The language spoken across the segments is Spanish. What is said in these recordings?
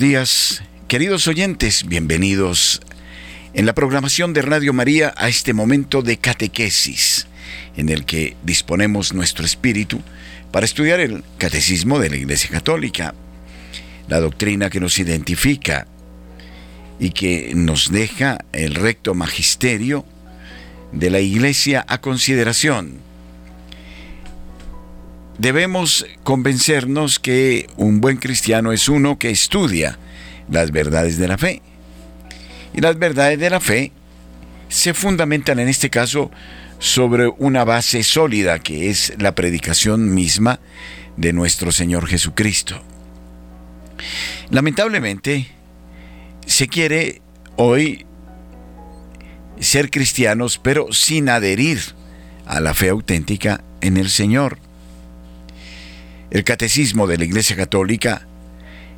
Días, queridos oyentes, bienvenidos en la programación de Radio María a este momento de catequesis, en el que disponemos nuestro espíritu para estudiar el catecismo de la Iglesia Católica, la doctrina que nos identifica y que nos deja el recto magisterio de la Iglesia a consideración debemos convencernos que un buen cristiano es uno que estudia las verdades de la fe. Y las verdades de la fe se fundamentan en este caso sobre una base sólida que es la predicación misma de nuestro Señor Jesucristo. Lamentablemente, se quiere hoy ser cristianos pero sin adherir a la fe auténtica en el Señor. El catecismo de la Iglesia Católica,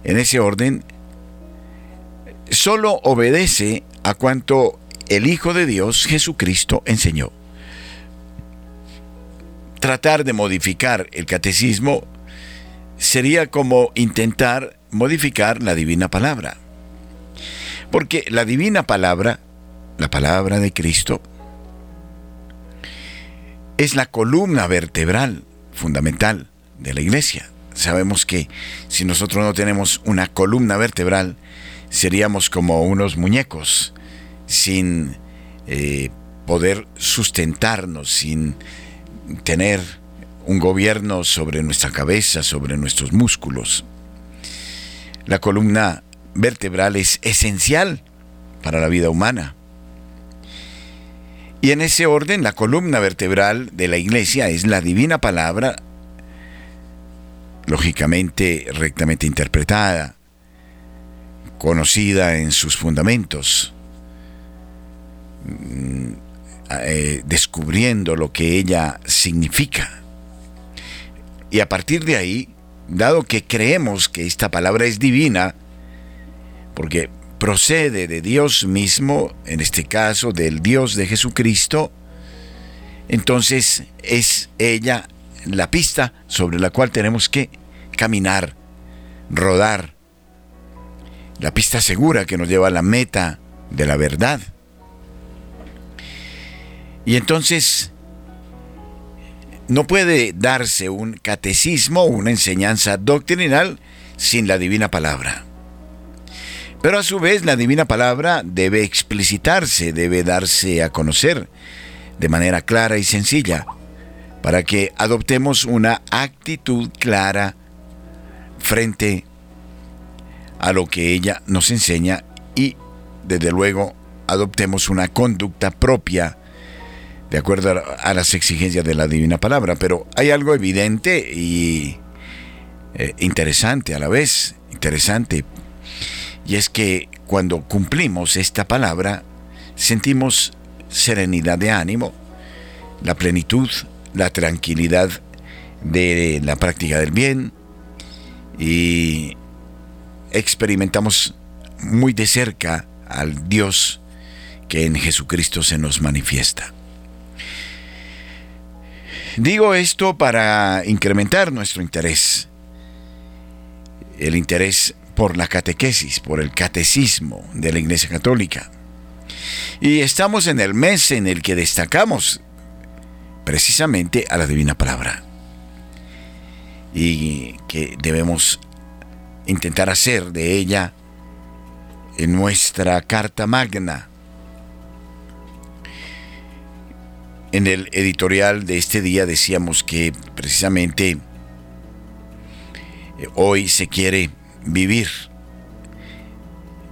en ese orden, solo obedece a cuanto el Hijo de Dios, Jesucristo, enseñó. Tratar de modificar el catecismo sería como intentar modificar la divina palabra. Porque la divina palabra, la palabra de Cristo, es la columna vertebral fundamental de la iglesia. Sabemos que si nosotros no tenemos una columna vertebral, seríamos como unos muñecos, sin eh, poder sustentarnos, sin tener un gobierno sobre nuestra cabeza, sobre nuestros músculos. La columna vertebral es esencial para la vida humana. Y en ese orden, la columna vertebral de la iglesia es la divina palabra lógicamente rectamente interpretada, conocida en sus fundamentos, mm, eh, descubriendo lo que ella significa. Y a partir de ahí, dado que creemos que esta palabra es divina, porque procede de Dios mismo, en este caso del Dios de Jesucristo, entonces es ella la pista sobre la cual tenemos que caminar, rodar. La pista segura que nos lleva a la meta de la verdad. Y entonces no puede darse un catecismo, una enseñanza doctrinal sin la divina palabra. Pero a su vez la divina palabra debe explicitarse, debe darse a conocer de manera clara y sencilla para que adoptemos una actitud clara frente a lo que ella nos enseña y desde luego adoptemos una conducta propia de acuerdo a las exigencias de la divina palabra. Pero hay algo evidente y eh, interesante a la vez, interesante, y es que cuando cumplimos esta palabra sentimos serenidad de ánimo, la plenitud la tranquilidad de la práctica del bien y experimentamos muy de cerca al Dios que en Jesucristo se nos manifiesta. Digo esto para incrementar nuestro interés, el interés por la catequesis, por el catecismo de la Iglesia Católica. Y estamos en el mes en el que destacamos precisamente a la divina palabra. Y que debemos intentar hacer de ella en nuestra carta magna. En el editorial de este día decíamos que precisamente eh, hoy se quiere vivir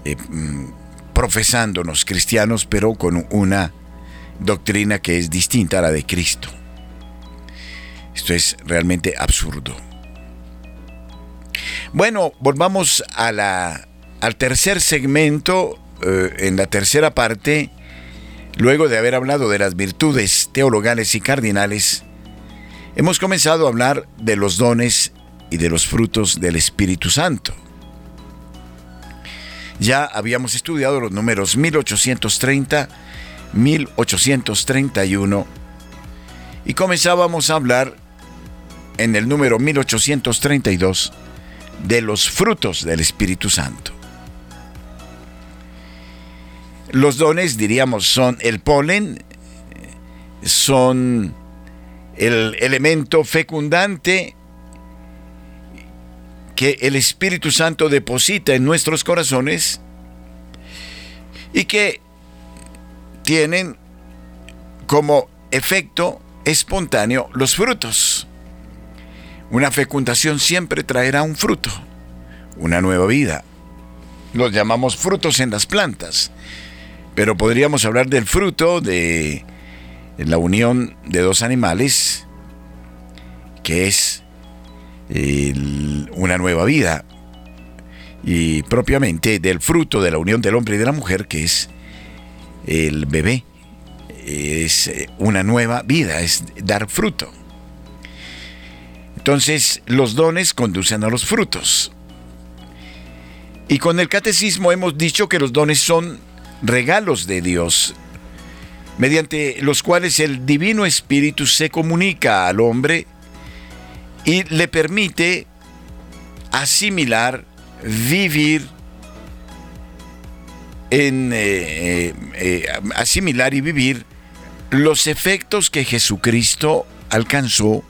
eh, mm, profesándonos cristianos, pero con una doctrina que es distinta a la de Cristo. Esto es realmente absurdo. Bueno, volvamos a la, al tercer segmento, eh, en la tercera parte, luego de haber hablado de las virtudes teologales y cardinales, hemos comenzado a hablar de los dones y de los frutos del Espíritu Santo. Ya habíamos estudiado los números 1830 1831 y comenzábamos a hablar en el número 1832 de los frutos del Espíritu Santo. Los dones, diríamos, son el polen, son el elemento fecundante que el Espíritu Santo deposita en nuestros corazones y que tienen como efecto espontáneo los frutos. Una fecundación siempre traerá un fruto, una nueva vida. Los llamamos frutos en las plantas, pero podríamos hablar del fruto de la unión de dos animales, que es una nueva vida, y propiamente del fruto de la unión del hombre y de la mujer, que es el bebé. Es una nueva vida, es dar fruto. Entonces, los dones conducen a los frutos. Y con el catecismo hemos dicho que los dones son regalos de Dios, mediante los cuales el Divino Espíritu se comunica al hombre y le permite asimilar, vivir, en eh, eh, eh, asimilar y vivir los efectos que Jesucristo alcanzó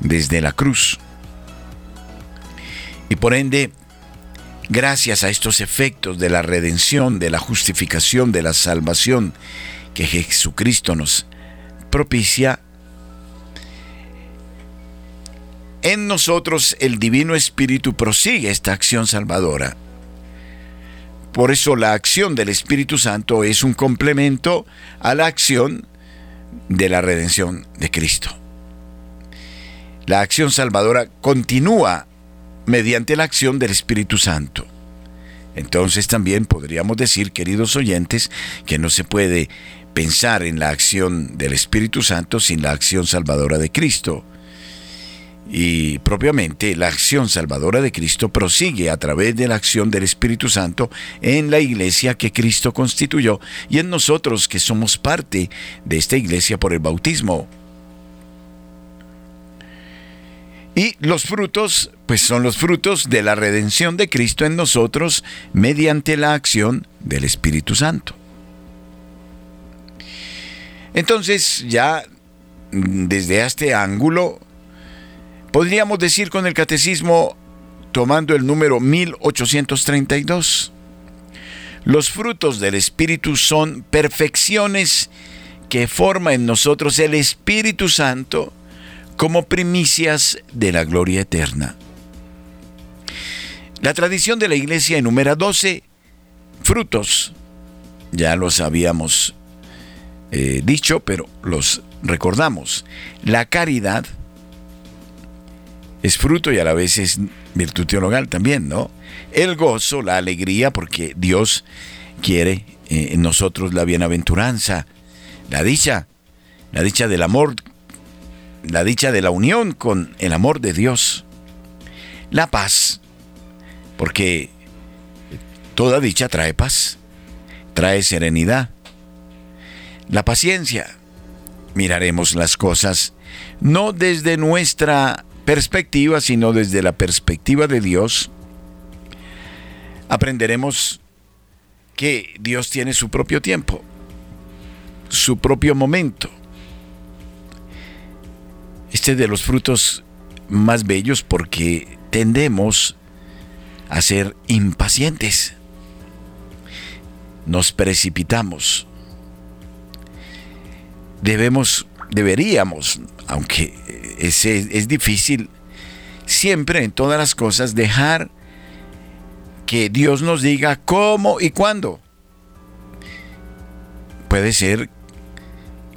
desde la cruz. Y por ende, gracias a estos efectos de la redención, de la justificación, de la salvación que Jesucristo nos propicia, en nosotros el Divino Espíritu prosigue esta acción salvadora. Por eso la acción del Espíritu Santo es un complemento a la acción de la redención de Cristo. La acción salvadora continúa mediante la acción del Espíritu Santo. Entonces también podríamos decir, queridos oyentes, que no se puede pensar en la acción del Espíritu Santo sin la acción salvadora de Cristo. Y propiamente la acción salvadora de Cristo prosigue a través de la acción del Espíritu Santo en la iglesia que Cristo constituyó y en nosotros que somos parte de esta iglesia por el bautismo. Y los frutos, pues son los frutos de la redención de Cristo en nosotros mediante la acción del Espíritu Santo. Entonces, ya desde este ángulo, podríamos decir con el catecismo, tomando el número 1832, los frutos del Espíritu son perfecciones que forma en nosotros el Espíritu Santo, como primicias de la gloria eterna. La tradición de la iglesia enumera 12 frutos. Ya los habíamos eh, dicho, pero los recordamos. La caridad es fruto y a la vez es virtud teologal también, ¿no? El gozo, la alegría, porque Dios quiere eh, en nosotros la bienaventuranza, la dicha, la dicha del amor la dicha de la unión con el amor de Dios, la paz, porque toda dicha trae paz, trae serenidad, la paciencia. Miraremos las cosas no desde nuestra perspectiva, sino desde la perspectiva de Dios. Aprenderemos que Dios tiene su propio tiempo, su propio momento este de los frutos más bellos porque tendemos a ser impacientes. Nos precipitamos. Debemos, deberíamos, aunque es, es difícil, siempre en todas las cosas dejar que Dios nos diga cómo y cuándo. Puede ser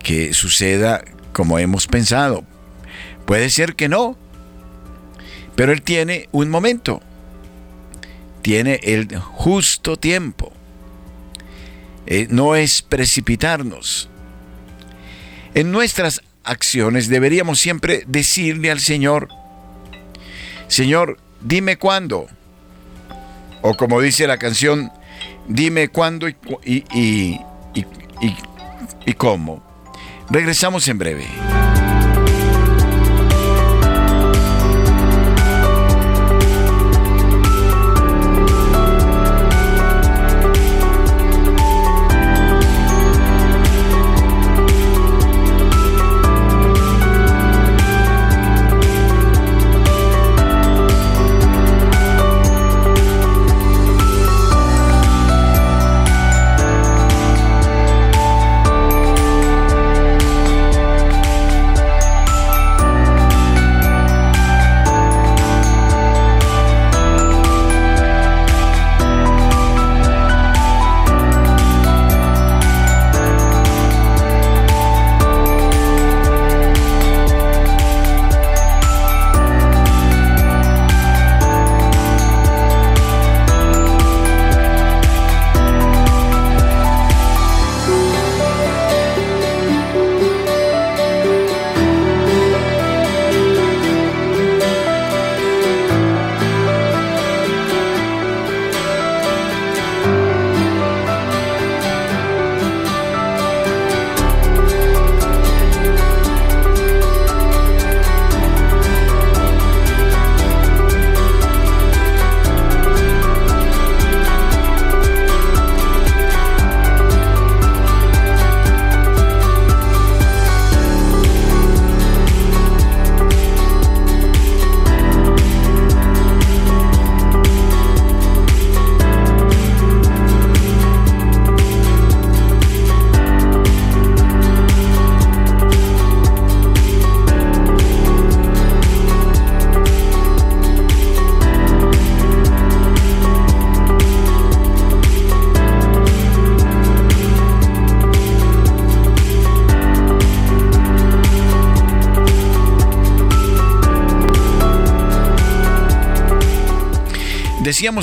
que suceda como hemos pensado, Puede ser que no, pero Él tiene un momento, tiene el justo tiempo. Eh, no es precipitarnos. En nuestras acciones deberíamos siempre decirle al Señor, Señor, dime cuándo. O como dice la canción, dime cuándo y, y, y, y cómo. Regresamos en breve.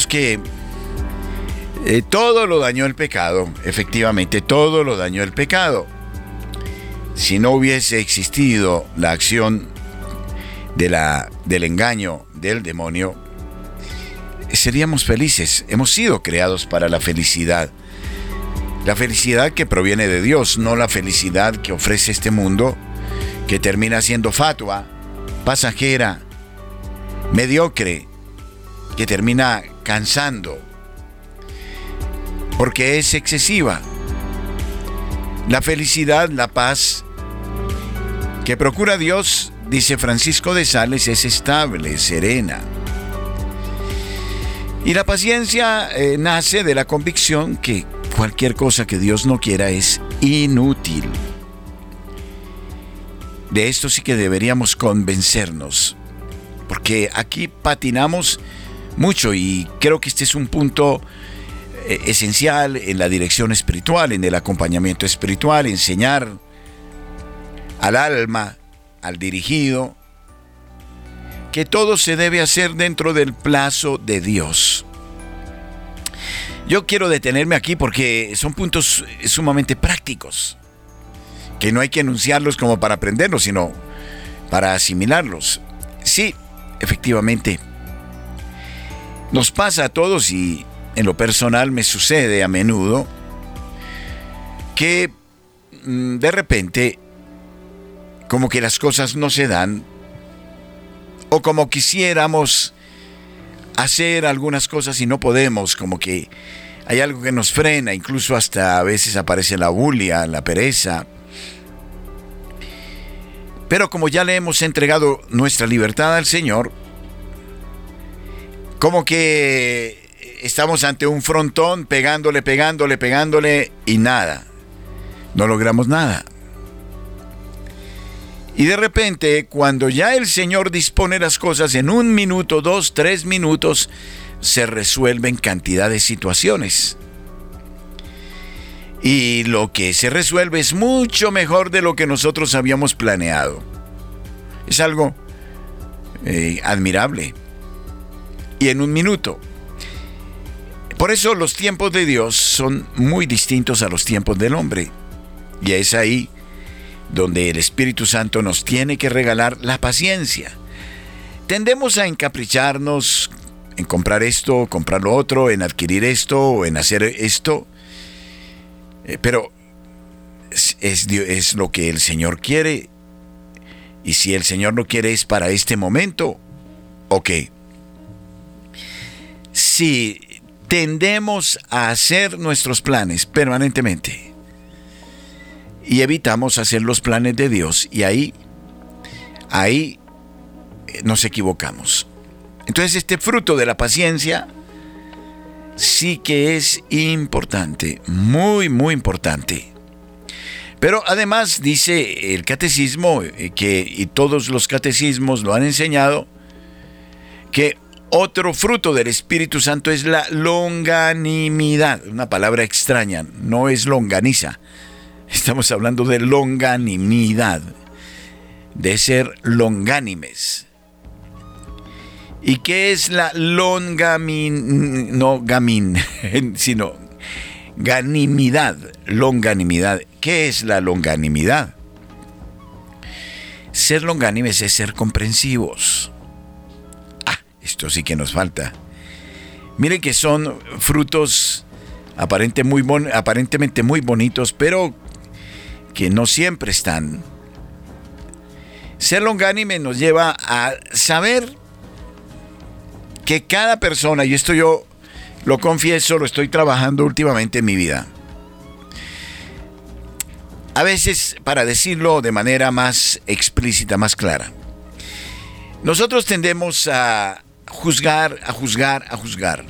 Que eh, todo lo dañó el pecado, efectivamente, todo lo dañó el pecado. Si no hubiese existido la acción de la, del engaño del demonio, seríamos felices. Hemos sido creados para la felicidad. La felicidad que proviene de Dios, no la felicidad que ofrece este mundo, que termina siendo fatua, pasajera, mediocre, que termina cansando, porque es excesiva. La felicidad, la paz que procura Dios, dice Francisco de Sales, es estable, serena. Y la paciencia eh, nace de la convicción que cualquier cosa que Dios no quiera es inútil. De esto sí que deberíamos convencernos, porque aquí patinamos mucho y creo que este es un punto eh, esencial en la dirección espiritual, en el acompañamiento espiritual, enseñar al alma, al dirigido, que todo se debe hacer dentro del plazo de Dios. Yo quiero detenerme aquí porque son puntos sumamente prácticos, que no hay que enunciarlos como para aprenderlos, sino para asimilarlos. Sí, efectivamente, nos pasa a todos y en lo personal me sucede a menudo que mm, de repente como que las cosas no se dan o como quisiéramos hacer algunas cosas y no podemos, como que hay algo que nos frena, incluso hasta a veces aparece la bulia, la pereza. Pero como ya le hemos entregado nuestra libertad al Señor, como que estamos ante un frontón pegándole, pegándole, pegándole y nada. No logramos nada. Y de repente, cuando ya el Señor dispone las cosas en un minuto, dos, tres minutos, se resuelven cantidad de situaciones. Y lo que se resuelve es mucho mejor de lo que nosotros habíamos planeado. Es algo eh, admirable. Y en un minuto. Por eso los tiempos de Dios son muy distintos a los tiempos del hombre. Y es ahí donde el Espíritu Santo nos tiene que regalar la paciencia. Tendemos a encapricharnos en comprar esto, comprar lo otro, en adquirir esto o en hacer esto, eh, pero es, lo que el Señor quiere. Y si el Señor lo quiere es para este momento, ok. Si tendemos a hacer nuestros planes permanentemente, y evitamos hacer los planes de Dios y ahí, ahí eh, nos equivocamos. Entonces este fruto de la paciencia sí que es importante, muy, muy importante. Pero además dice el catecismo, eh, que, y todos los catecismos lo han enseñado, que otro fruto del Espíritu Santo es la longanimidad, una palabra extraña, no es longaniza, Estamos hablando de longanimidad, de ser longánimes. ¿Y qué es la longamin, no gamin, sino ganimidad, longanimidad? ¿Qué es la longanimidad? Ser longánimes es ser comprensivos. Esto sí que nos falta. Miren que son frutos muy aparentemente muy bonitos, pero que no siempre están. Ser longánime nos lleva a saber que cada persona, y esto yo lo confieso, lo estoy trabajando últimamente en mi vida. A veces, para decirlo de manera más explícita, más clara, nosotros tendemos a juzgar, a juzgar, a juzgar.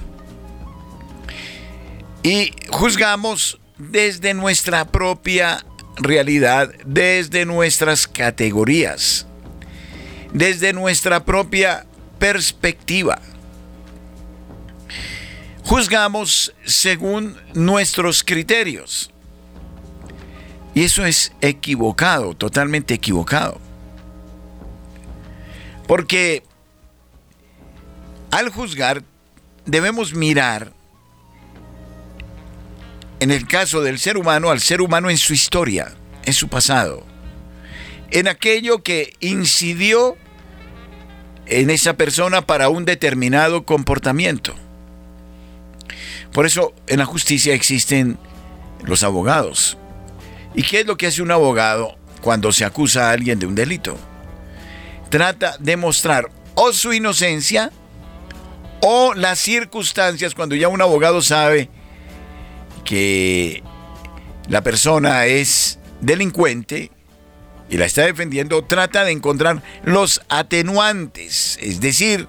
Y juzgamos desde nuestra propia realidad desde nuestras categorías, desde nuestra propia perspectiva. Juzgamos según nuestros criterios. Y eso es equivocado, totalmente equivocado. Porque al juzgar debemos mirar, en el caso del ser humano, al ser humano en su historia, en su pasado, en aquello que incidió en esa persona para un determinado comportamiento. Por eso en la justicia existen los abogados. ¿Y qué es lo que hace un abogado cuando se acusa a alguien de un delito? Trata de mostrar o su inocencia o las circunstancias cuando ya un abogado sabe que la persona es delincuente y la está defendiendo, trata de encontrar los atenuantes, es decir,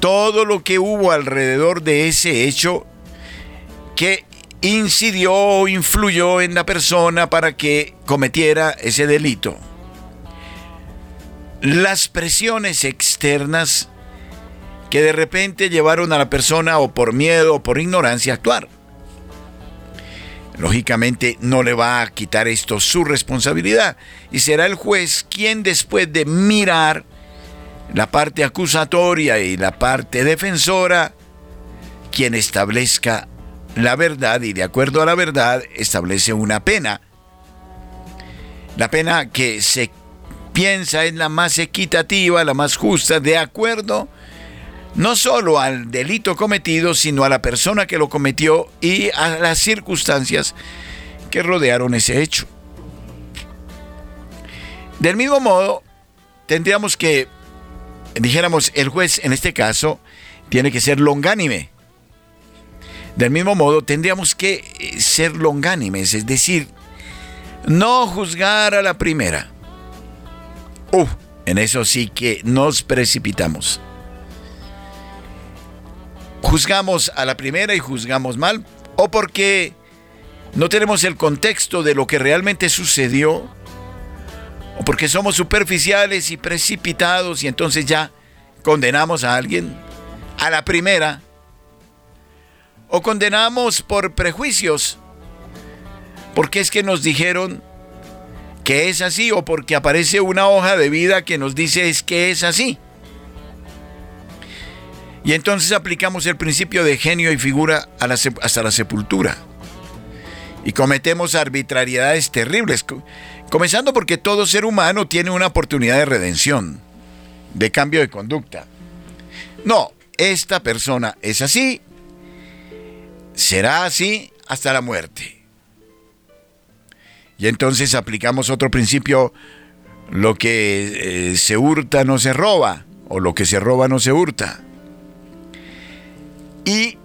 todo lo que hubo alrededor de ese hecho que incidió o influyó en la persona para que cometiera ese delito. Las presiones externas que de repente llevaron a la persona o por miedo o por ignorancia a actuar. Lógicamente no le va a quitar esto su responsabilidad y será el juez quien después de mirar la parte acusatoria y la parte defensora, quien establezca la verdad y de acuerdo a la verdad establece una pena. La pena que se piensa es la más equitativa, la más justa, de acuerdo no solo al delito cometido, sino a la persona que lo cometió y a las circunstancias que rodearon ese hecho. Del mismo modo, tendríamos que, dijéramos, el juez en este caso tiene que ser longánime. Del mismo modo, tendríamos que eh, ser longánimes, es decir, no juzgar a la primera. Uh, en eso sí que nos precipitamos juzgamos a la primera y juzgamos mal, o porque no tenemos el contexto de lo que realmente sucedió, o porque somos superficiales y precipitados y entonces ya condenamos a alguien a la primera, o condenamos por prejuicios, porque es que nos dijeron que es así, o porque aparece una hoja de vida que nos dice es que es así. Y entonces aplicamos el principio de genio y figura hasta la sepultura. Y cometemos arbitrariedades terribles, comenzando porque todo ser humano tiene una oportunidad de redención, de cambio de conducta. No, esta persona es así, será así hasta la muerte. Y entonces aplicamos otro principio, lo que eh, se hurta no se roba, o lo que se roba no se hurta y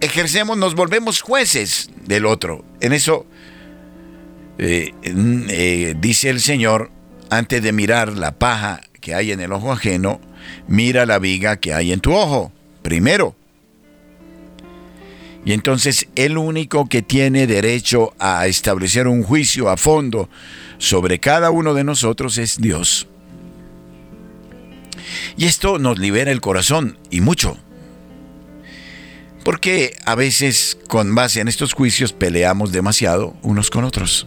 ejercemos, nos volvemos jueces del otro. En eso eh, eh, dice el Señor, antes de mirar la paja que hay en el ojo ajeno, mira la viga que hay en tu ojo, primero. Y entonces el único que tiene derecho a establecer un juicio a fondo sobre cada uno de nosotros es Dios. Y esto nos libera el corazón y mucho. Porque a veces con base en estos juicios peleamos demasiado unos con otros.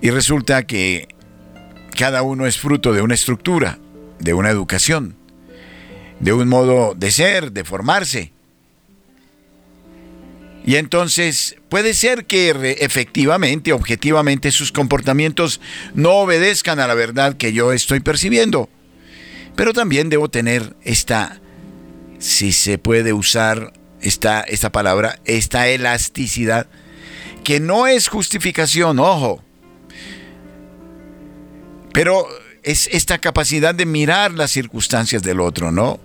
Y resulta que cada uno es fruto de una estructura, de una educación, de un modo de ser, de formarse. Y entonces puede ser que efectivamente, objetivamente, sus comportamientos no obedezcan a la verdad que yo estoy percibiendo. Pero también debo tener esta si se puede usar esta, esta palabra, esta elasticidad, que no es justificación, ojo, pero es esta capacidad de mirar las circunstancias del otro, ¿no?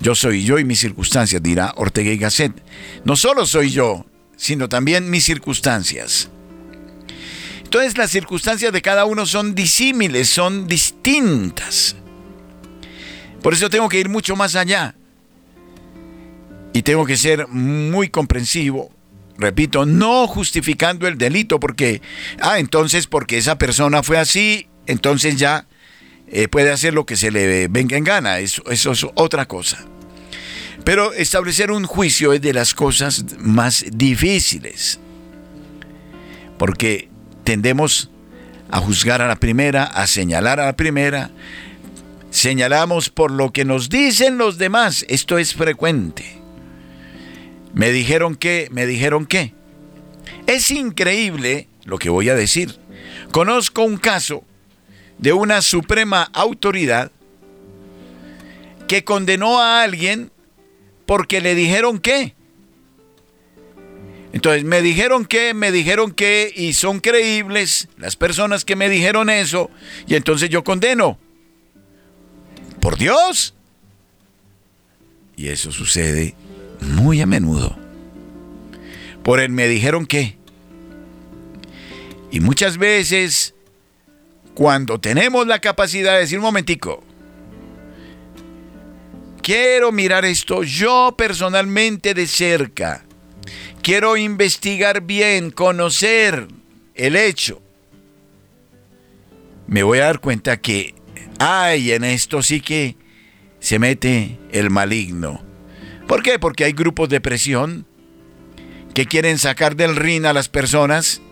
Yo soy yo y mis circunstancias, dirá Ortega y Gasset. No solo soy yo, sino también mis circunstancias. Entonces las circunstancias de cada uno son disímiles, son distintas. Por eso tengo que ir mucho más allá. Y tengo que ser muy comprensivo, repito, no justificando el delito porque, ah, entonces porque esa persona fue así, entonces ya eh, puede hacer lo que se le venga en gana, eso, eso es otra cosa. Pero establecer un juicio es de las cosas más difíciles, porque tendemos a juzgar a la primera, a señalar a la primera, señalamos por lo que nos dicen los demás. Esto es frecuente. Me dijeron que, me dijeron que. Es increíble lo que voy a decir. Conozco un caso de una suprema autoridad que condenó a alguien porque le dijeron que. Entonces, me dijeron que, me dijeron que, y son creíbles las personas que me dijeron eso, y entonces yo condeno. Por Dios. Y eso sucede muy a menudo. Por él me dijeron que. Y muchas veces, cuando tenemos la capacidad de decir un momentico, quiero mirar esto yo personalmente de cerca, quiero investigar bien, conocer el hecho, me voy a dar cuenta que, ay, en esto sí que se mete el maligno. ¿Por qué? Porque hay grupos de presión que quieren sacar del rin a las personas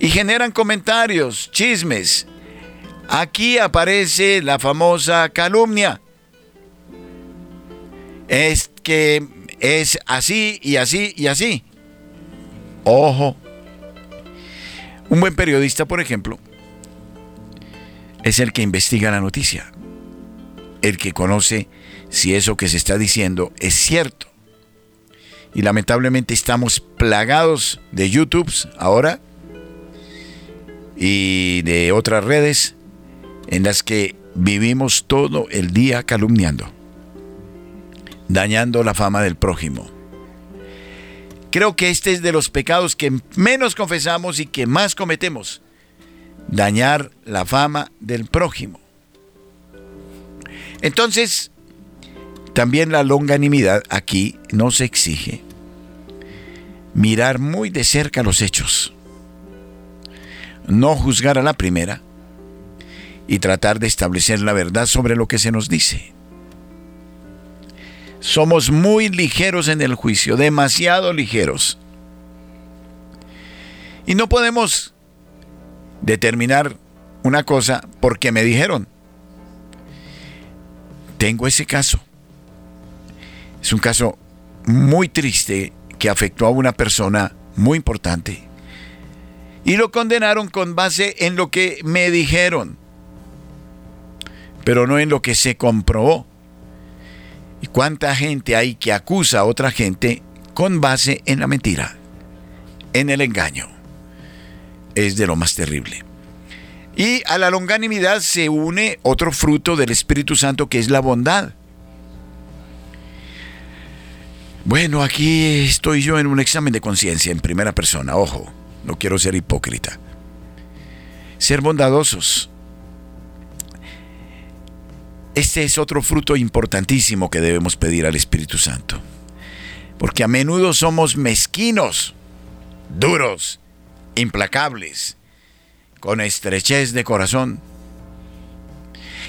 y generan comentarios, chismes. Aquí aparece la famosa calumnia. Es que es así y así y así. Ojo. Un buen periodista, por ejemplo, es el que investiga la noticia, el que conoce si eso que se está diciendo es cierto. Y lamentablemente estamos plagados de YouTubes ahora y de otras redes en las que vivimos todo el día calumniando, dañando la fama del prójimo. Creo que este es de los pecados que menos confesamos y que más cometemos, dañar la fama del prójimo. Entonces, también la longanimidad aquí nos exige mirar muy de cerca los hechos no juzgar a la primera y tratar de establecer la verdad sobre lo que se nos dice. Somos muy ligeros en el juicio, demasiado ligeros. Y no podemos determinar una cosa porque me dijeron. Tengo ese caso. Es un caso muy triste que afectó a una persona muy importante y lo condenaron con base en lo que me dijeron, pero no en lo que se comprobó. ¿Y cuánta gente hay que acusa a otra gente con base en la mentira, en el engaño? Es de lo más terrible. Y a la longanimidad se une otro fruto del Espíritu Santo que es la bondad. Bueno, aquí estoy yo en un examen de conciencia en primera persona, ojo no quiero ser hipócrita. Ser bondadosos. Este es otro fruto importantísimo que debemos pedir al Espíritu Santo. Porque a menudo somos mezquinos, duros, implacables, con estrechez de corazón.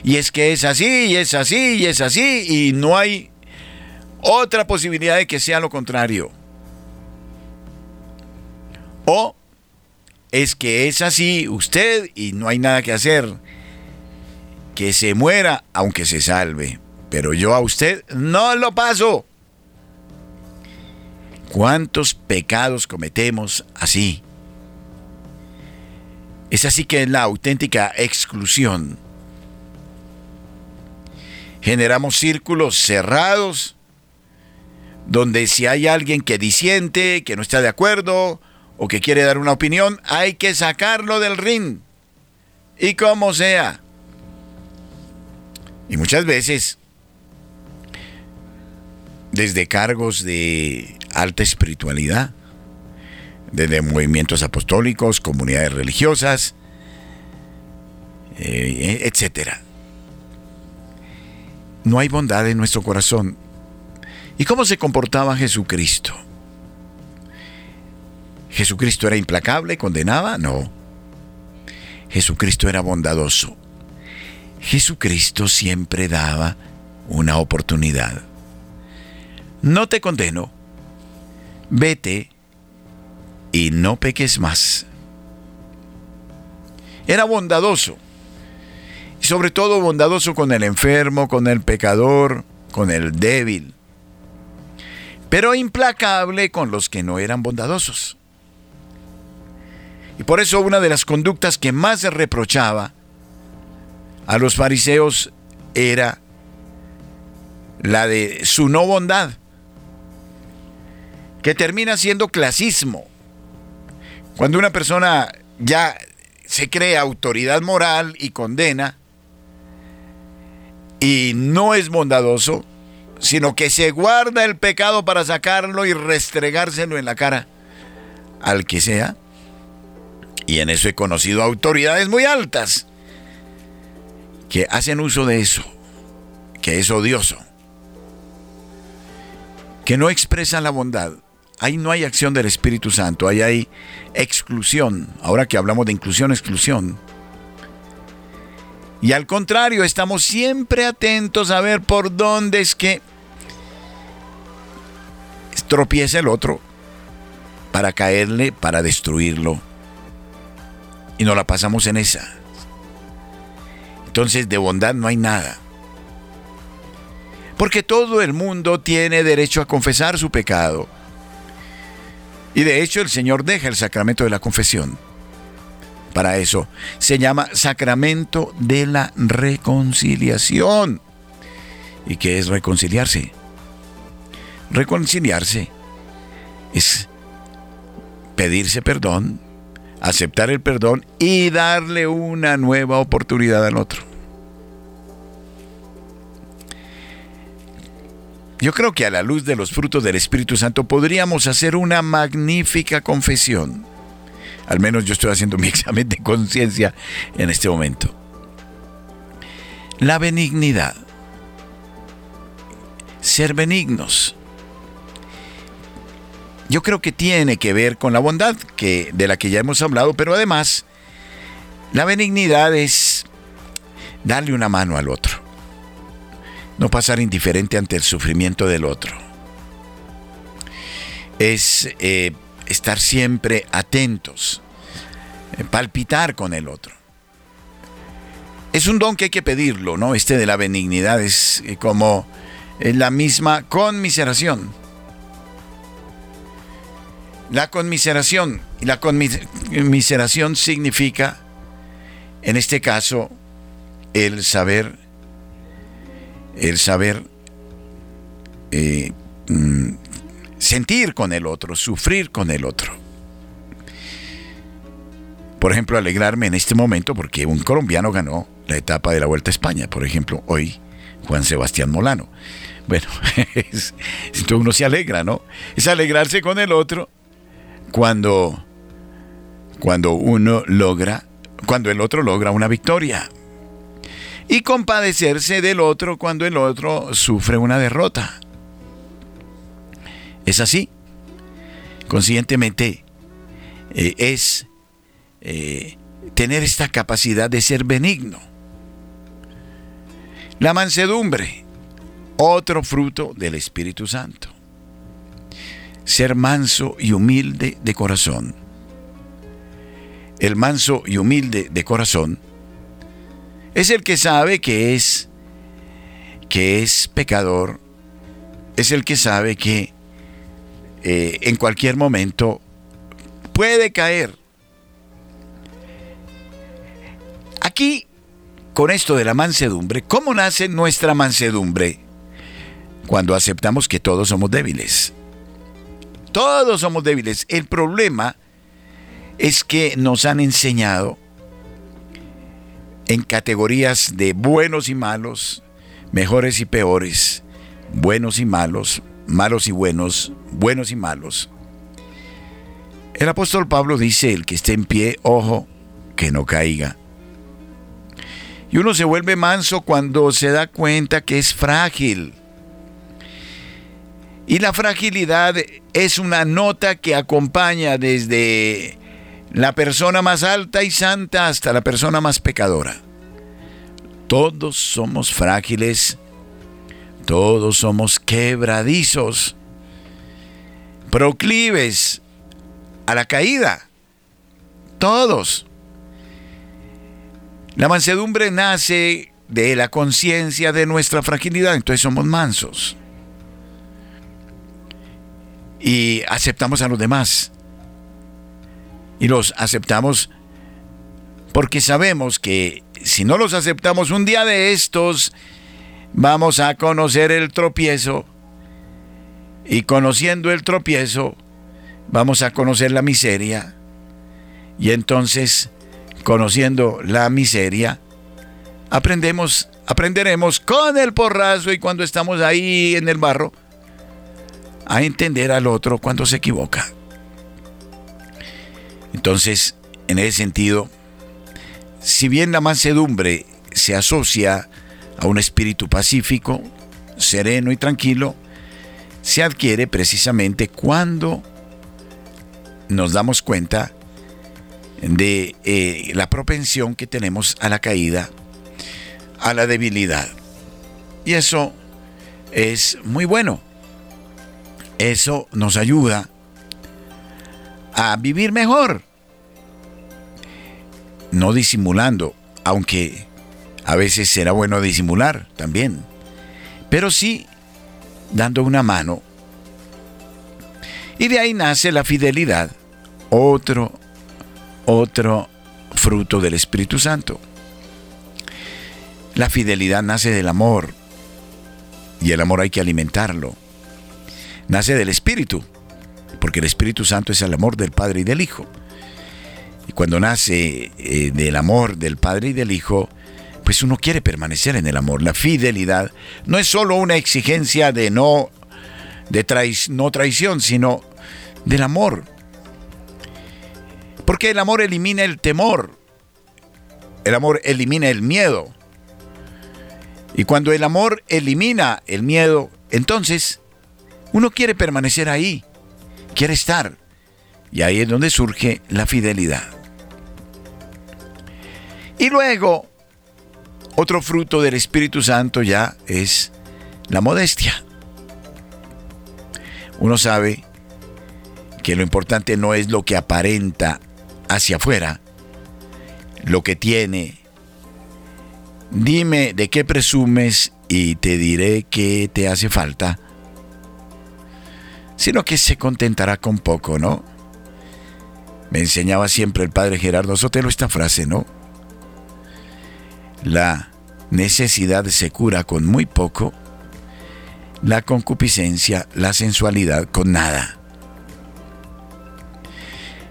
Y es que es así, y es así, y es así, y no hay otra posibilidad de que sea lo contrario. O es que es así usted y no hay nada que hacer. Que se muera aunque se salve. Pero yo a usted no lo paso. ¿Cuántos pecados cometemos así? Es así que en la auténtica exclusión generamos círculos cerrados donde si hay alguien que disiente, que no está de acuerdo, o que quiere dar una opinión, hay que sacarlo del ring. Y como sea. Y muchas veces, desde cargos de alta espiritualidad, desde movimientos apostólicos, comunidades religiosas, eh, etcétera. No hay bondad en nuestro corazón. ¿Y cómo se comportaba Jesucristo? ¿Jesucristo era implacable, condenaba? No. Jesucristo era bondadoso. Jesucristo siempre daba una oportunidad. No te condeno. Vete y no peques más. Era bondadoso. Y sobre todo bondadoso con el enfermo, con el pecador, con el débil. Pero implacable con los que no eran bondadosos. Y por eso una de las conductas que más se reprochaba a los fariseos era la de su no bondad, que termina siendo clasismo. Cuando una persona ya se cree autoridad moral y condena y no es bondadoso, sino que se guarda el pecado para sacarlo y restregárselo en la cara al que sea. Y en eso he conocido autoridades muy altas que hacen uso de eso, que es odioso, que no expresan la bondad. Ahí no hay acción del Espíritu Santo, ahí hay exclusión. Ahora que hablamos de inclusión, exclusión. Y al contrario, estamos siempre atentos a ver por dónde es que tropieza el otro para caerle, para destruirlo. Y no la pasamos en esa. Entonces de bondad no hay nada. Porque todo el mundo tiene derecho a confesar su pecado. Y de hecho el Señor deja el sacramento de la confesión. Para eso se llama sacramento de la reconciliación. ¿Y qué es reconciliarse? Reconciliarse es pedirse perdón aceptar el perdón y darle una nueva oportunidad al otro. Yo creo que a la luz de los frutos del Espíritu Santo podríamos hacer una magnífica confesión. Al menos yo estoy haciendo mi examen de conciencia en este momento. La benignidad. Ser benignos yo creo que tiene que ver con la bondad que, de la que ya hemos hablado, pero además la benignidad es darle una mano al otro, no pasar indiferente ante el sufrimiento del otro, es eh, estar siempre atentos, eh, palpitar con el otro. Es un don que hay que pedirlo, ¿no? Este de la benignidad es eh, como la misma conmiseración la conmiseración. Y la conmiseración significa, en este caso, el saber, el saber eh, mm, sentir con el otro, sufrir con el otro. Por ejemplo, alegrarme en este momento porque un colombiano ganó la etapa de la Vuelta a España, por ejemplo, hoy Juan Sebastián Molano. Bueno, es, uno se alegra, ¿no? Es alegrarse con el otro cuando, cuando uno logra, cuando el otro logra una victoria. Y compadecerse del otro cuando el otro sufre una derrota. Es así. Conscientemente eh, es eh, tener esta capacidad de ser benigno. La mansedumbre, otro fruto del Espíritu Santo ser manso y humilde de corazón. El manso y humilde de corazón es el que sabe que es que es pecador, es el que sabe que eh, en cualquier momento puede caer. Aquí, con esto de la mansedumbre, ¿cómo nace nuestra mansedumbre? Cuando aceptamos que todos somos débiles. Todos somos débiles. El problema es que nos han enseñado en categorías de buenos y malos, mejores y peores, buenos y malos, malos y buenos, buenos y malos. El apóstol Pablo dice, el que esté en pie, ojo, que no caiga. Y uno se vuelve manso cuando se da cuenta que es frágil y la fragilidad es una nota que acompaña desde la persona más alta y santa hasta la persona más pecadora. Todos somos frágiles, todos somos quebradizos, proclives a la caída. Todos. La mansedumbre nace de la conciencia de nuestra fragilidad, entonces somos mansos. Y aceptamos a los demás. Y los aceptamos porque sabemos que si no los aceptamos un día de estos, vamos a conocer el tropiezo. Y conociendo el tropiezo, vamos a conocer la miseria. Y entonces, conociendo la miseria, aprendemos, aprenderemos con el porrazo y cuando estamos ahí en el barro, a entender al otro cuando se equivoca. Entonces, en ese sentido, si bien la mansedumbre se asocia a un espíritu pacífico, sereno y tranquilo, se adquiere precisamente cuando nos damos cuenta de eh, la propensión que tenemos a la caída a la debilidad. Y eso es muy bueno. Eso nos ayuda a vivir mejor. No disimulando, aunque a veces será bueno disimular también. Pero sí dando una mano. Y de ahí nace la fidelidad, otro, otro fruto del Espíritu Santo. La fidelidad nace del amor y el amor hay que alimentarlo. Nace del Espíritu, porque el Espíritu Santo es el amor del Padre y del Hijo. Y cuando nace eh, del amor del Padre y del Hijo, pues uno quiere permanecer en el amor. La fidelidad no es solo una exigencia de no, de no traición, sino del amor. Porque el amor elimina el temor. El amor elimina el miedo. Y cuando el amor elimina el miedo, entonces uno quiere permanecer ahí, quiere estar. Y ahí es donde surge la fidelidad. Y luego, otro fruto del Espíritu Santo ya es la modestia. Uno sabe que lo importante no es lo que aparenta hacia afuera, lo que tiene, Dime de qué presumes y te diré qué te hace falta. Sino que se contentará con poco, ¿no? Me enseñaba siempre el padre Gerardo Sotelo esta frase, ¿no? La necesidad se cura con muy poco, la concupiscencia, la sensualidad con nada.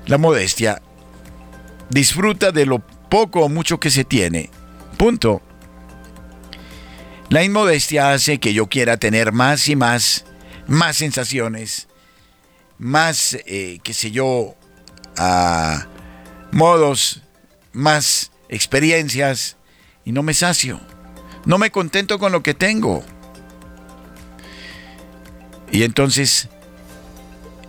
La modestia disfruta de lo poco o mucho que se tiene. Punto. La inmodestia hace que yo quiera tener más y más, más sensaciones, más, eh, qué sé yo, modos, más experiencias, y no me sacio. No me contento con lo que tengo. Y entonces,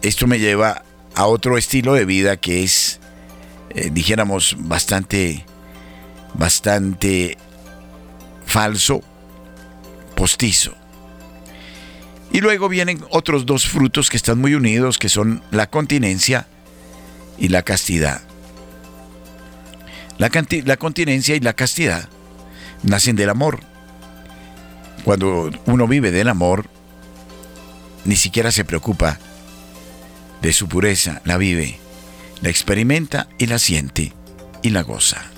esto me lleva a otro estilo de vida que es, eh, dijéramos, bastante, bastante falso postizo. Y luego vienen otros dos frutos que están muy unidos, que son la continencia y la castidad. La, la continencia y la castidad nacen del amor. Cuando uno vive del amor, ni siquiera se preocupa de su pureza, la vive, la experimenta y la siente y la goza.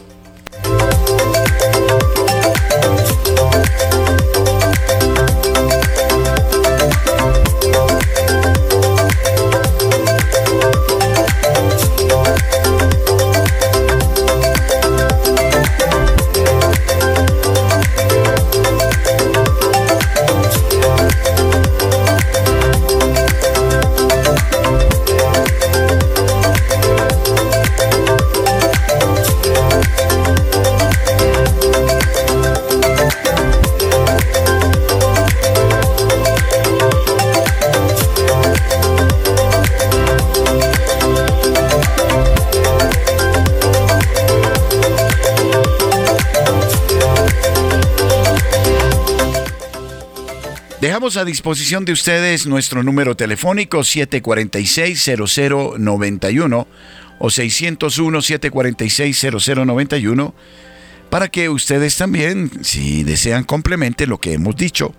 A disposición de ustedes nuestro número telefónico 746-0091 o 601-746-0091 para que ustedes también, si desean, complemente lo que hemos dicho.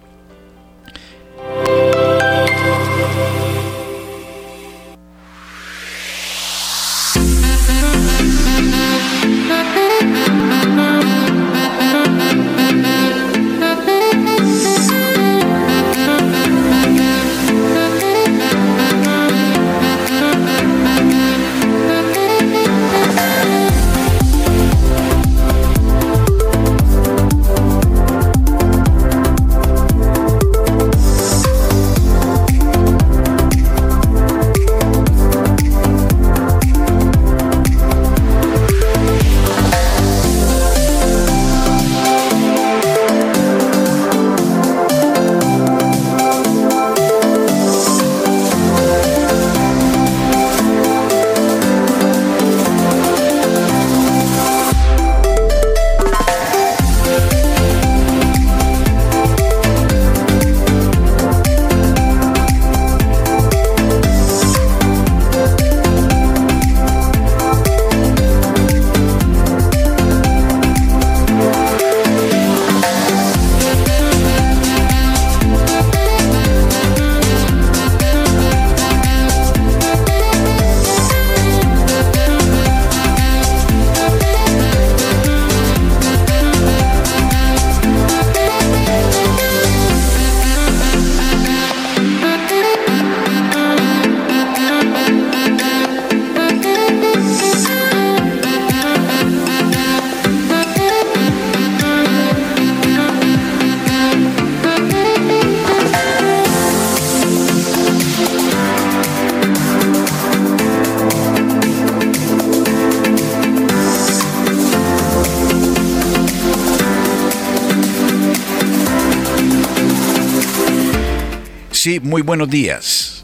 Muy buenos días.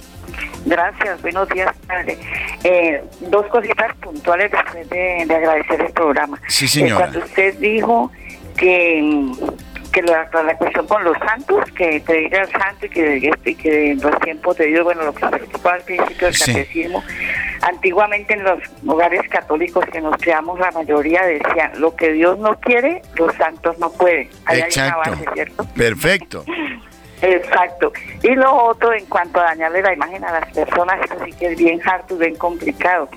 Gracias, buenos días, padre. Eh, dos cositas puntuales después de, agradecer el programa. Sí, señora. Eh, cuando usted dijo que, que la, cuestión con los santos, que te diga el santo y que, y que en los tiempos de Dios, bueno, lo que se preocupa al principio del catecismo, antiguamente en los hogares católicos que nos creamos, la mayoría decían, lo que Dios no quiere, los santos no pueden. Ahí Exacto. Hay una base, ¿cierto? Perfecto. Exacto. Y lo otro, en cuanto a dañarle la imagen a las personas, eso sí que es bien harto, bien complicado.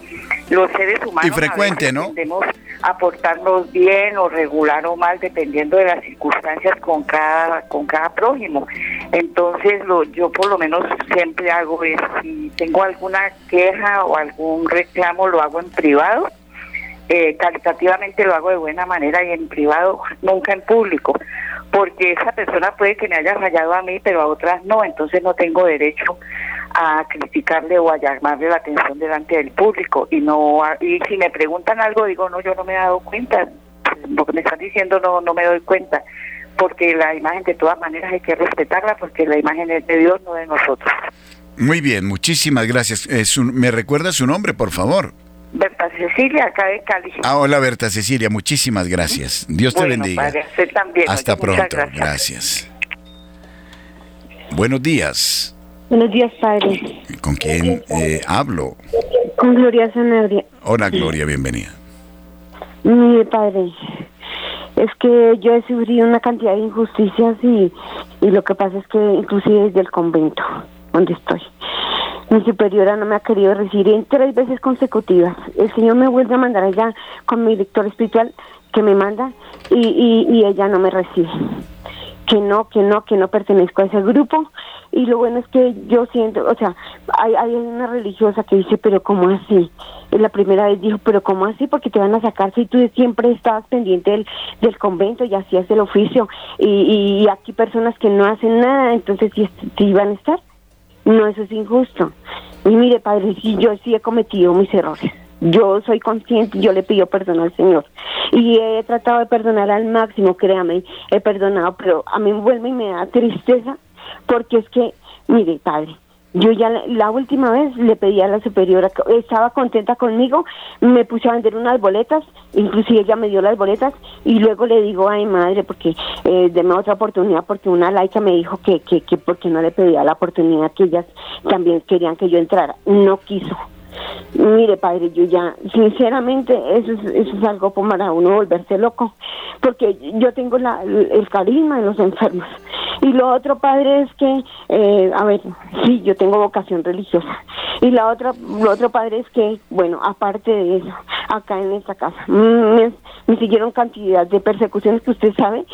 Los seres humanos y frecuente, ¿no? Podemos aportarnos bien o regular o mal dependiendo de las circunstancias con cada con cada prójimo. Entonces, lo, yo por lo menos siempre hago es si tengo alguna queja o algún reclamo lo hago en privado. Eh, caritativamente lo hago de buena manera y en privado, nunca en público porque esa persona puede que me haya rayado a mí, pero a otras no, entonces no tengo derecho a criticarle o a llamarle la atención delante del público. Y no y si me preguntan algo digo no yo no me he dado cuenta lo que me están diciendo no no me doy cuenta porque la imagen de todas maneras hay que respetarla porque la imagen es de Dios no de nosotros. Muy bien muchísimas gracias. Me recuerda su nombre por favor Berta Cecilia, acá de Cali. Ah, hola Berta Cecilia, muchísimas gracias. Dios te bendiga. también. Hasta pronto, gracias. Buenos días. Buenos días, padre. ¿Con quién eh, hablo? Con Gloria Sanabria. Hola, Gloria, bienvenida. Mire, padre, es que yo he sufrido una cantidad de injusticias y, y lo que pasa es que inclusive desde el convento donde estoy, mi superiora no me ha querido recibir en tres veces consecutivas. El Señor me vuelve a mandar allá con mi director espiritual que me manda y, y, ella no me recibe. Que no, que no, que no pertenezco a ese grupo. Y lo bueno es que yo siento, o sea, hay, hay una religiosa que dice, pero ¿cómo así? La primera vez dijo, pero ¿cómo así? Porque te van a sacar si tú siempre estabas pendiente del, del convento y hacías el oficio. Y, y aquí personas que no hacen nada, entonces sí, sí van a estar. No, eso es injusto. Y mire, padre, si yo sí he cometido mis errores. Yo soy consciente, yo le pido perdón al Señor. Y he tratado de perdonar al máximo, créame, he perdonado, pero a mí vuelve y me da tristeza porque es que, mire, padre, yo ya la, última vez le pedí a la superiora, estaba contenta conmigo, me puse a vender unas boletas, inclusive ella me dio las boletas y luego le digo, ay madre, porque eh, deme otra oportunidad, porque una laica me dijo que, que, que porque no le pedía la oportunidad, que ellas también querían que yo entrara. No quiso. Mire, padre, yo ya, sinceramente, eso es, eso es algo para uno volverse loco, porque yo tengo la, el carisma de los enfermos. Y lo otro, padre, es que, eh, a ver, sí, yo tengo vocación religiosa. Y la otra, lo otro, padre, es que, bueno, aparte de eso, acá en esta casa, me, me siguieron cantidad de persecuciones que usted sabe,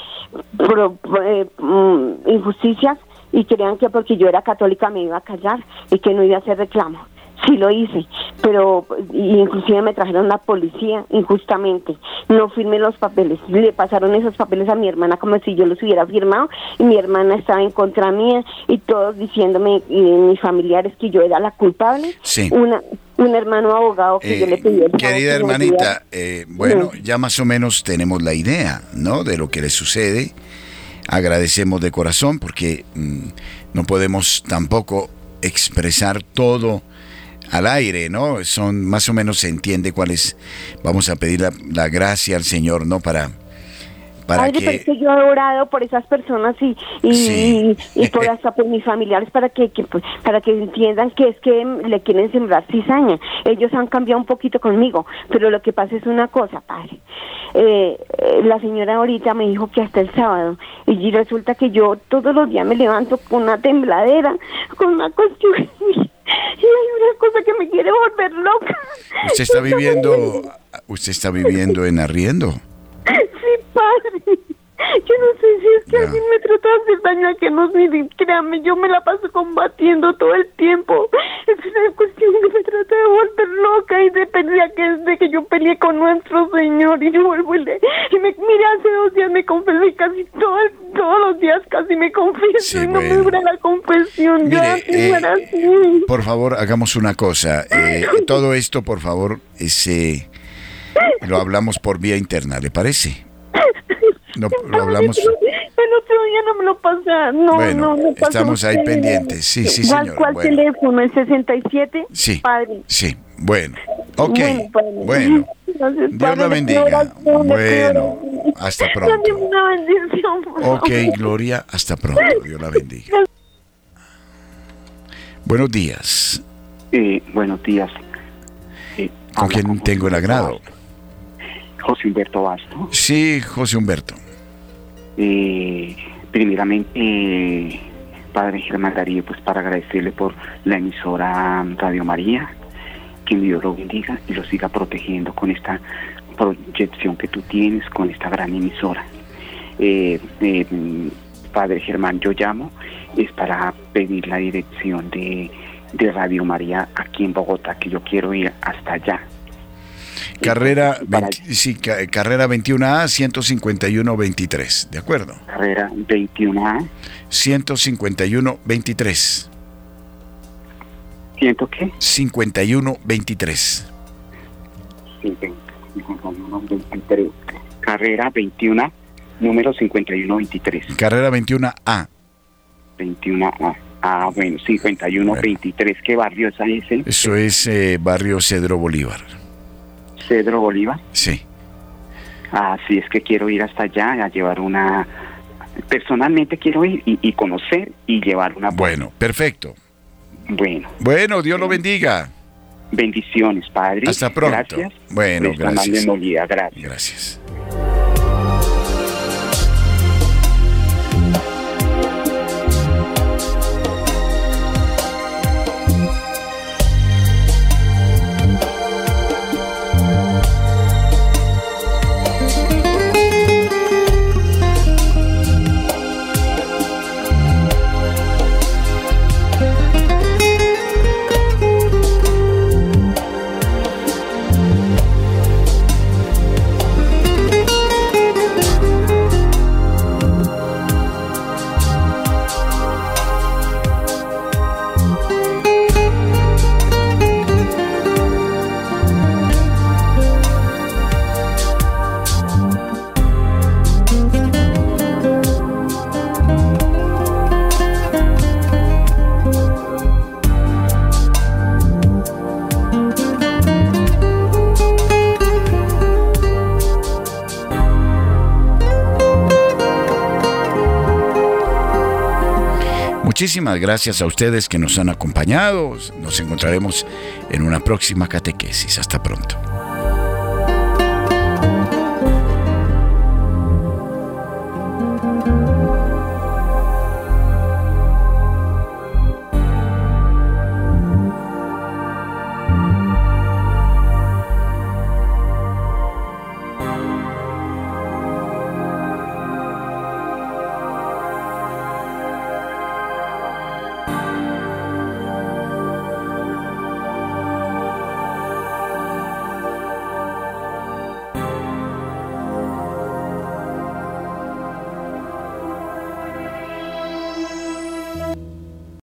eh, mm, injusticias, y creían que porque yo era católica me iba a callar y que no iba a hacer reclamo sí lo hice, pero inclusive me trajeron la policía injustamente. No firmé los papeles, le pasaron esos papeles a mi hermana como si yo los hubiera firmado y mi hermana estaba en contra mía y todos diciéndome y mis familiares que yo era la culpable. Sí. Una un hermano abogado que yo le Eh, pedí querida hermanita, eh, bueno, ya más o menos tenemos la idea, ¿no? De lo que le sucede. Agradecemos de corazón porque mm, no podemos tampoco expresar todo al aire, ¿no? Son más o menos se entiende cuál es. Vamos a pedir la, la gracia al Señor, ¿no? Para para Padre, pero es que que yo he orado por esas personas y y, Sí. y por hasta por mis familiares para que, que, pues, para que entiendan que es que le quieren sembrar cizaña. Ellos han cambiado un poquito conmigo, pero lo que pasa es una cosa, padre. Eh, eh, la señora ahorita me dijo que hasta el sábado y resulta que yo todos los días me levanto con una tembladera, con una cuestión y hay una cosa que me quiere volver loca. usted está viviendo usted está viviendo en arriendo. Sí, padre. Yo no sé si es que Ya. alguien me trata de hacer daño a que no sé, créame, yo me la paso combatiendo todo el tiempo. Es una cuestión que me trata de volver loca y de pelear que es de que yo peleé con nuestro Señor y yo vuelvo y le... Y me, mira, hace dos días me confesé y casi todo todos los días casi me confieso Sí, y no bueno. me dura la confesión. ya, Mire, sí, eh, así. Por favor, hagamos una cosa. eh, todo esto, por favor, ese lo hablamos por vía interna, ¿le parece? No, lo hablamos. Pero el otro día no me lo pasa. No, Bueno, no, no pasa estamos ahí usted. pendientes. Sí, sí, ¿Cuál- señora, ¿Cuál bueno. teléfono? ¿El 67? Sí. Padre. Sí, bueno. Ok. Bueno, padre. Bueno. Gracias, Dios padre, la bendiga. oración, Bueno, hasta pronto. una bendición, Ok. Gloria, hasta pronto. Dios la bendiga. Buenos días. Eh, buenos días. Eh, ¿Con quién tengo el agrado? José Humberto Basto. Sí, José Humberto. Eh, primeramente, eh, Padre Germán Darío, pues para agradecerle por la emisora Radio María, que Dios lo bendiga y lo siga protegiendo con esta proyección que tú tienes, con esta gran emisora. Eh, eh, Padre Germán, yo llamo, es para pedir la dirección de, de Radio María aquí en Bogotá, que yo quiero ir hasta allá. Carrera, Para- 20 sí, ca- carrera 21A 151-23. ¿De acuerdo? Carrera 21A, 151-23. ¿siento qué? 51-23. Sí, 23. Carrera 21, número 5123. Carrera 21A. 21A. Ah, bueno, 5123. ¿Qué barrio es ese? Eso es eh, barrio Cedro Bolívar. Cedro Bolívar. Sí. Ah, sí, es que quiero ir hasta allá a llevar una... Personalmente quiero ir y, y conocer y llevar una... Bueno, perfecto. Bueno, Bueno, Dios lo bendiga. bendiciones, Padre. Hasta pronto. Gracias. Bueno, amable gracias. gracias. Gracias. Muchísimas gracias a ustedes que nos han acompañado. Nos encontraremos en una próxima catequesis. Hasta pronto.